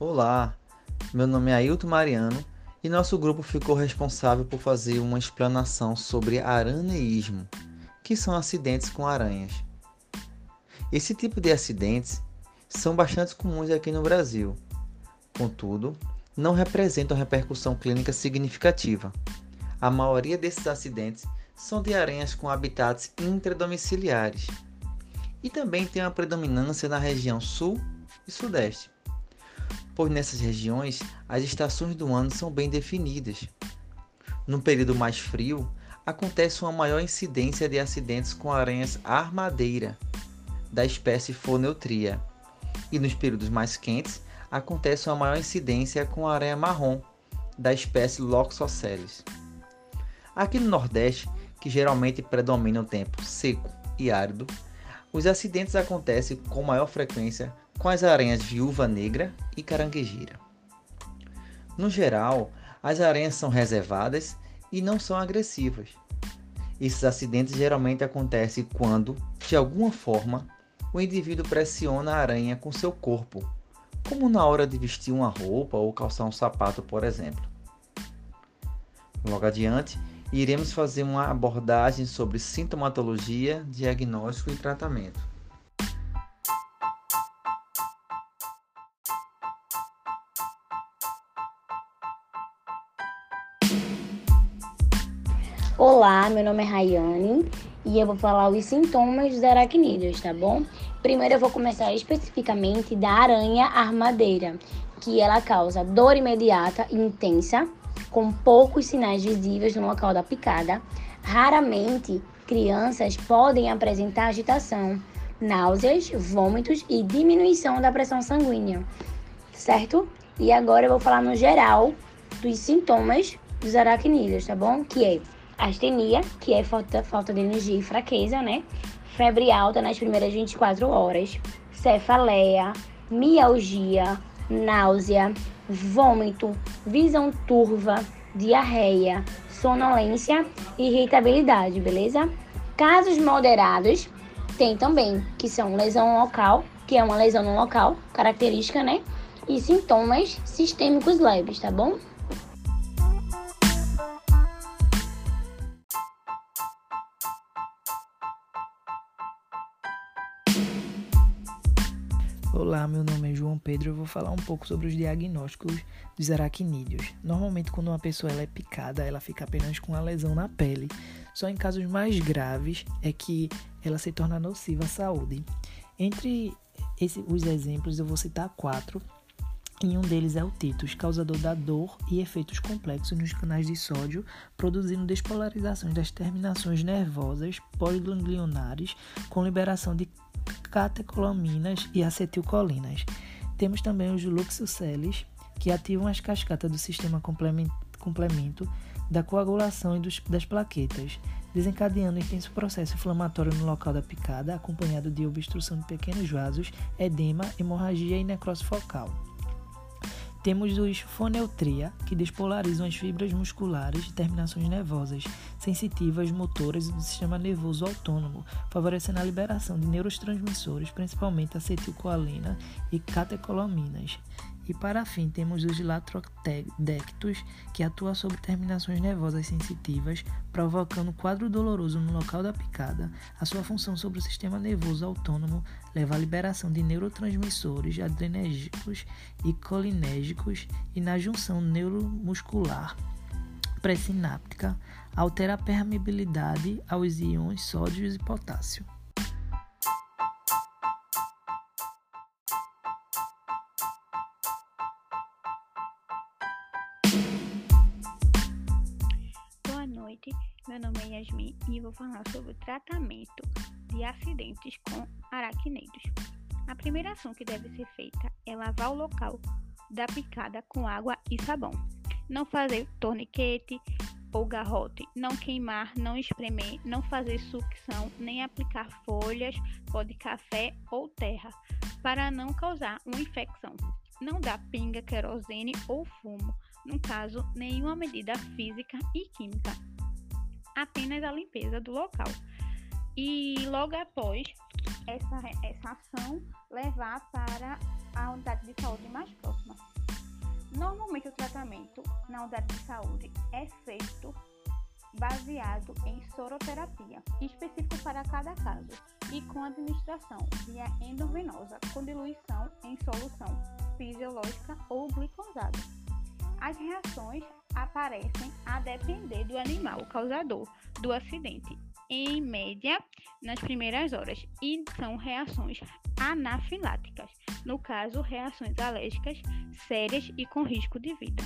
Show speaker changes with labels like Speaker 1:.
Speaker 1: Olá, meu nome é Ailton Mariano e nosso grupo ficou responsável por fazer uma explanação sobre araneísmo, que são acidentes com aranhas. Esse tipo de acidentes são bastante comuns aqui no Brasil, contudo, não representam repercussão clínica significativa. A maioria desses acidentes são de aranhas com habitats intradomiciliares e também tem uma predominância na região sul e sudeste pois nessas regiões as estações do ano são bem definidas. No período mais frio, acontece uma maior incidência de acidentes com aranhas armadeira, da espécie Foneutria, e nos períodos mais quentes, acontece uma maior incidência com aranha marrom, da espécie Loxoceles. Aqui no Nordeste, que geralmente predomina o tempo seco e árido, os acidentes acontecem com maior frequência com as aranhas viúva negra e caranguejeira. No geral, as aranhas são reservadas e não são agressivas. Esses acidentes geralmente acontecem quando, de alguma forma, o indivíduo pressiona a aranha com seu corpo, como na hora de vestir uma roupa ou calçar um sapato, por exemplo. Logo adiante, iremos fazer uma abordagem sobre sintomatologia, diagnóstico e tratamento.
Speaker 2: Olá, meu nome é Rayane e eu vou falar os sintomas dos aracnídeos, tá bom? Primeiro eu vou começar especificamente da aranha armadeira, que ela causa dor imediata e intensa, com poucos sinais visíveis no local da picada. Raramente, crianças podem apresentar agitação, náuseas, vômitos e diminuição da pressão sanguínea, certo? E agora eu vou falar no geral dos sintomas dos aracnídeos, tá bom? Que é astenia, que é falta, falta de energia e fraqueza, né? Febre alta nas primeiras 24 horas, cefaleia, mialgia, náusea, vômito, visão turva, diarreia, sonolência e irritabilidade, beleza? Casos moderados tem também, que são lesão local, que é uma lesão no local, característica, né? E sintomas sistêmicos leves, tá bom?
Speaker 3: Olá, meu nome é João Pedro. Eu vou falar um pouco sobre os diagnósticos dos aracnídeos. Normalmente, quando uma pessoa ela é picada, ela fica apenas com a lesão na pele. Só em casos mais graves é que ela se torna nociva à saúde. Entre esse, os exemplos, eu vou citar quatro. E um deles é o titus, causador da dor e efeitos complexos nos canais de sódio, produzindo despolarizações das terminações nervosas pós-ganglionares com liberação de catecolaminas e acetilcolinas. Temos também os luxoceles, que ativam as cascatas do sistema complemento da coagulação e dos, das plaquetas, desencadeando intenso processo inflamatório no local da picada, acompanhado de obstrução de pequenos vasos, edema, hemorragia e necrose focal. Temos os foneutria, que despolarizam as fibras musculares de terminações nervosas, sensitivas, motoras do sistema nervoso autônomo, favorecendo a liberação de neurotransmissores, principalmente acetilcolina e catecolaminas. E para fim, temos os latrodectos, que atuam sobre terminações nervosas sensitivas, provocando quadro doloroso no local da picada. A sua função sobre o sistema nervoso autônomo leva à liberação de neurotransmissores adrenérgicos e colinérgicos e na junção neuromuscular pré-sináptica altera a permeabilidade aos íons sódio e potássio.
Speaker 4: Meu nome é Yasmin e vou falar sobre o tratamento de acidentes com aracnídeos. A primeira ação que deve ser feita é lavar o local da picada com água e sabão. Não fazer torniquete ou garrote, não queimar, não espremer, não fazer sucção, nem aplicar folhas, pó de café ou terra, para não causar uma infecção. Não dá pinga, querosene ou fumo, no caso, nenhuma medida física e química apenas a limpeza do local. E logo após essa, essa ação levar para a unidade de saúde mais próxima. Normalmente, o tratamento na unidade de saúde é feito baseado em soroterapia, específico para cada caso, e com administração via endovenosa, com diluição em solução fisiológica ou glicosada. As reações aparecem a depender do animal causador do acidente, em média nas primeiras horas, e são reações anafiláticas, no caso, reações alérgicas sérias e com risco de vida.